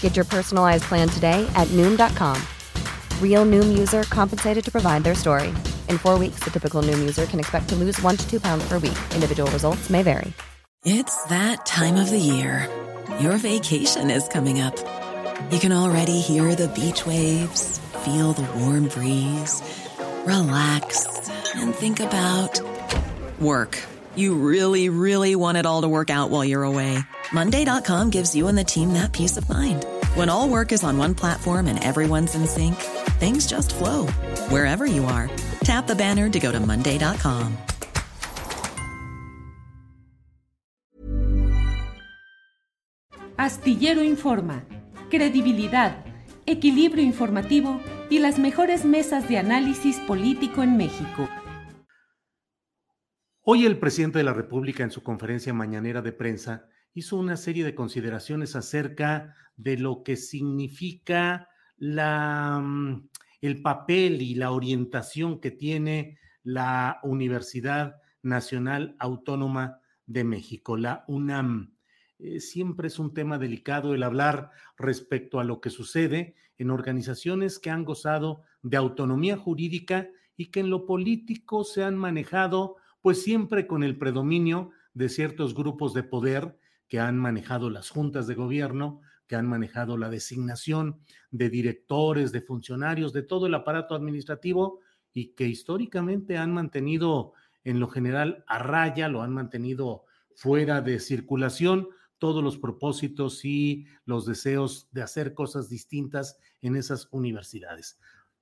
Get your personalized plan today at Noom.com. Real Noom user compensated to provide their story. In four weeks, the typical Noom user can expect to lose one to two pounds per week. Individual results may vary. It's that time of the year. Your vacation is coming up. You can already hear the beach waves, feel the warm breeze, relax, and think about work. You really, really want it all to work out while you're away. Monday.com gives you and the team that peace of mind. When all work is on one platform and everyone's in sync, things just flow wherever you are. Tap the banner to go to Monday.com. Astillero Informa, credibilidad, equilibrio informativo y las mejores mesas de análisis político en México. Hoy el presidente de la República en su conferencia mañanera de prensa hizo una serie de consideraciones acerca de lo que significa mm, el papel y la orientación que tiene la Universidad Nacional Autónoma de México, la UNAM. Eh, siempre es un tema delicado el hablar respecto a lo que sucede en organizaciones que han gozado de autonomía jurídica y que en lo político se han manejado pues siempre con el predominio de ciertos grupos de poder que han manejado las juntas de gobierno, que han manejado la designación de directores, de funcionarios, de todo el aparato administrativo y que históricamente han mantenido en lo general a raya, lo han mantenido fuera de circulación todos los propósitos y los deseos de hacer cosas distintas en esas universidades.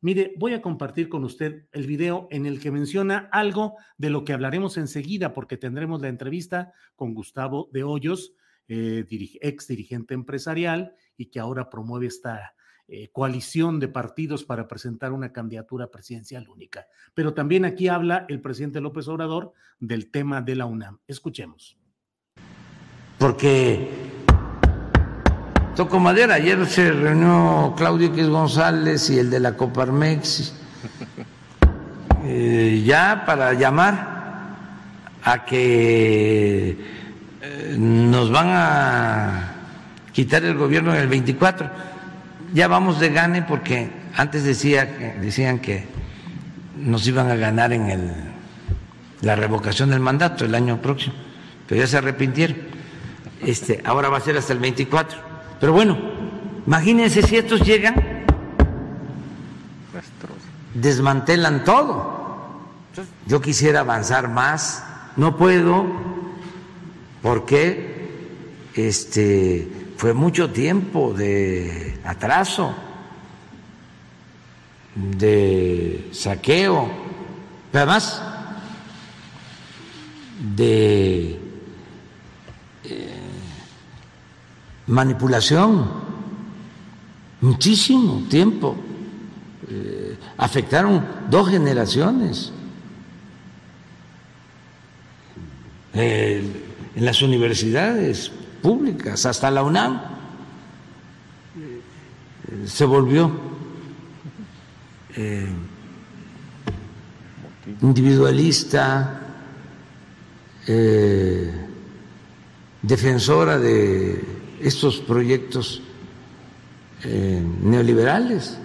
Mire, voy a compartir con usted el video en el que menciona algo de lo que hablaremos enseguida, porque tendremos la entrevista con Gustavo de Hoyos, eh, ex dirigente empresarial y que ahora promueve esta eh, coalición de partidos para presentar una candidatura presidencial única. Pero también aquí habla el presidente López Obrador del tema de la UNAM. Escuchemos. Porque toco madera. Ayer se reunió Claudio X González y el de la Coparmex eh, ya para llamar a que eh, nos van a quitar el gobierno en el 24. Ya vamos de gane porque antes decía, decían que nos iban a ganar en el, la revocación del mandato el año próximo, pero ya se arrepintieron. Este, ahora va a ser hasta el 24. Pero bueno, imagínense si estos llegan, desmantelan todo. Yo quisiera avanzar más, no puedo, porque este, fue mucho tiempo de atraso, de saqueo, pero además de eh, manipulación, muchísimo tiempo. Eh, afectaron dos generaciones. Eh, en las universidades públicas, hasta la UNAM se volvió eh, individualista, eh, defensora de estos proyectos eh, neoliberales.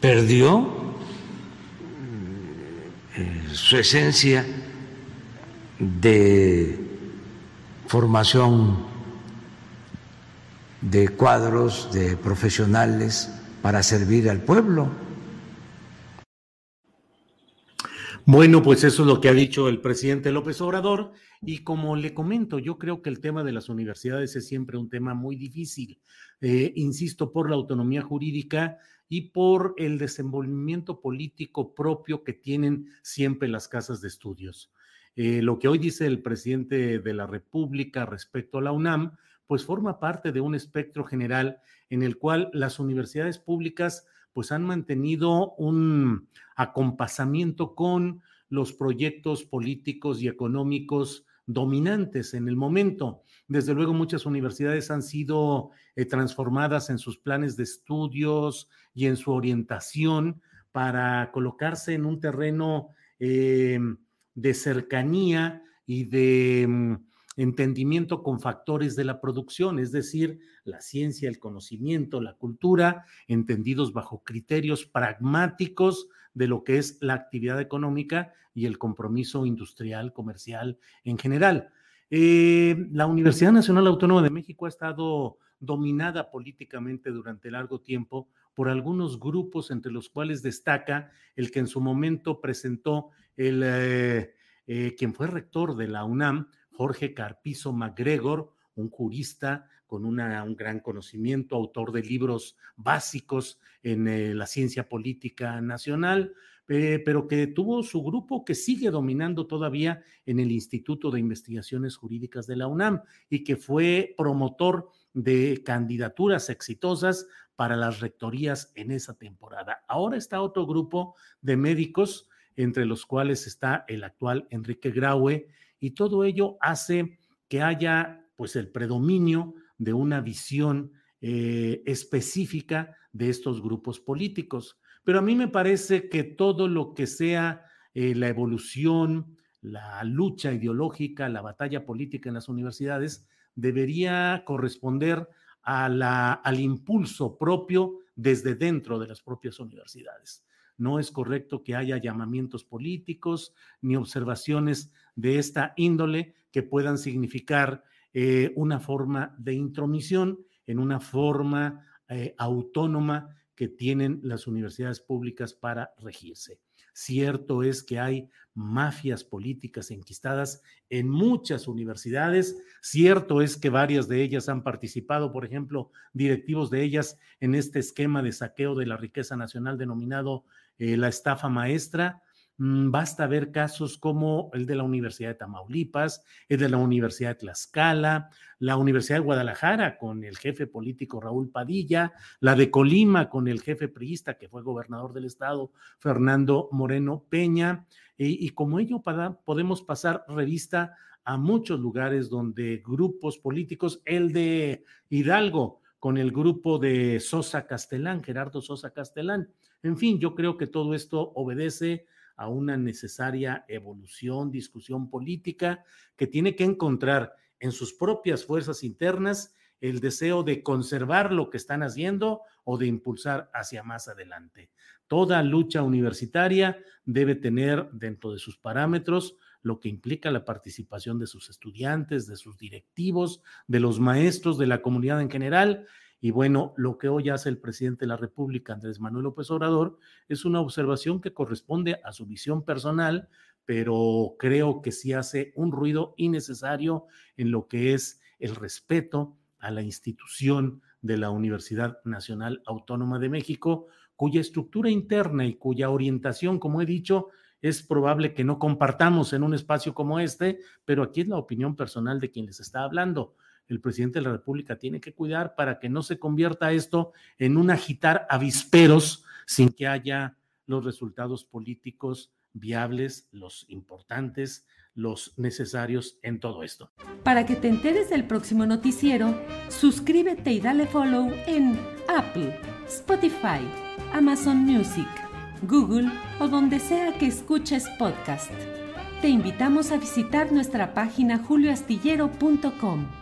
Perdió su esencia de formación de cuadros, de profesionales para servir al pueblo. Bueno, pues eso es lo que ha dicho el presidente López Obrador. Y como le comento, yo creo que el tema de las universidades es siempre un tema muy difícil. Eh, insisto, por la autonomía jurídica y por el desenvolvimiento político propio que tienen siempre las casas de estudios. Eh, lo que hoy dice el presidente de la República respecto a la UNAM, pues forma parte de un espectro general en el cual las universidades públicas pues han mantenido un acompasamiento con los proyectos políticos y económicos dominantes en el momento. Desde luego, muchas universidades han sido eh, transformadas en sus planes de estudios y en su orientación para colocarse en un terreno eh, de cercanía y de mm, entendimiento con factores de la producción, es decir, la ciencia, el conocimiento, la cultura, entendidos bajo criterios pragmáticos de lo que es la actividad económica y el compromiso industrial, comercial en general. Eh, la Universidad Nacional Autónoma de México ha estado dominada políticamente durante largo tiempo por algunos grupos, entre los cuales destaca el que en su momento presentó el, eh, eh, quien fue rector de la UNAM, Jorge Carpizo MacGregor, un jurista con un gran conocimiento, autor de libros básicos en eh, la ciencia política nacional, eh, pero que tuvo su grupo que sigue dominando todavía en el Instituto de Investigaciones Jurídicas de la UNAM y que fue promotor de candidaturas exitosas para las rectorías en esa temporada. Ahora está otro grupo de médicos, entre los cuales está el actual Enrique Graue, y todo ello hace que haya pues el predominio de una visión eh, específica de estos grupos políticos. Pero a mí me parece que todo lo que sea eh, la evolución, la lucha ideológica, la batalla política en las universidades, debería corresponder a la, al impulso propio desde dentro de las propias universidades. No es correcto que haya llamamientos políticos ni observaciones de esta índole que puedan significar eh, una forma de intromisión en una forma eh, autónoma que tienen las universidades públicas para regirse. Cierto es que hay mafias políticas enquistadas en muchas universidades. Cierto es que varias de ellas han participado, por ejemplo, directivos de ellas en este esquema de saqueo de la riqueza nacional denominado eh, la estafa maestra. Mm, basta ver casos como el de la Universidad de Tamaulipas, el de la Universidad de Tlaxcala, la Universidad de Guadalajara con el jefe político Raúl Padilla, la de Colima con el jefe priista que fue gobernador del estado, Fernando Moreno Peña. Y, y como ello podemos pasar revista a muchos lugares donde grupos políticos, el de Hidalgo con el grupo de Sosa Castellán, Gerardo Sosa Castellán. En fin, yo creo que todo esto obedece a una necesaria evolución, discusión política que tiene que encontrar en sus propias fuerzas internas el deseo de conservar lo que están haciendo o de impulsar hacia más adelante. Toda lucha universitaria debe tener dentro de sus parámetros lo que implica la participación de sus estudiantes, de sus directivos, de los maestros, de la comunidad en general y bueno, lo que hoy hace el presidente de la República, Andrés Manuel López Obrador, es una observación que corresponde a su visión personal, pero creo que sí hace un ruido innecesario en lo que es el respeto a la institución de la Universidad Nacional Autónoma de México, cuya estructura interna y cuya orientación, como he dicho, es probable que no compartamos en un espacio como este, pero aquí es la opinión personal de quien les está hablando el presidente de la República tiene que cuidar para que no se convierta esto en un agitar avisperos sin que haya los resultados políticos viables, los importantes, los necesarios en todo esto. Para que te enteres del próximo noticiero, suscríbete y dale follow en Apple, Spotify, Amazon Music, Google o donde sea que escuches podcast. Te invitamos a visitar nuestra página julioastillero.com.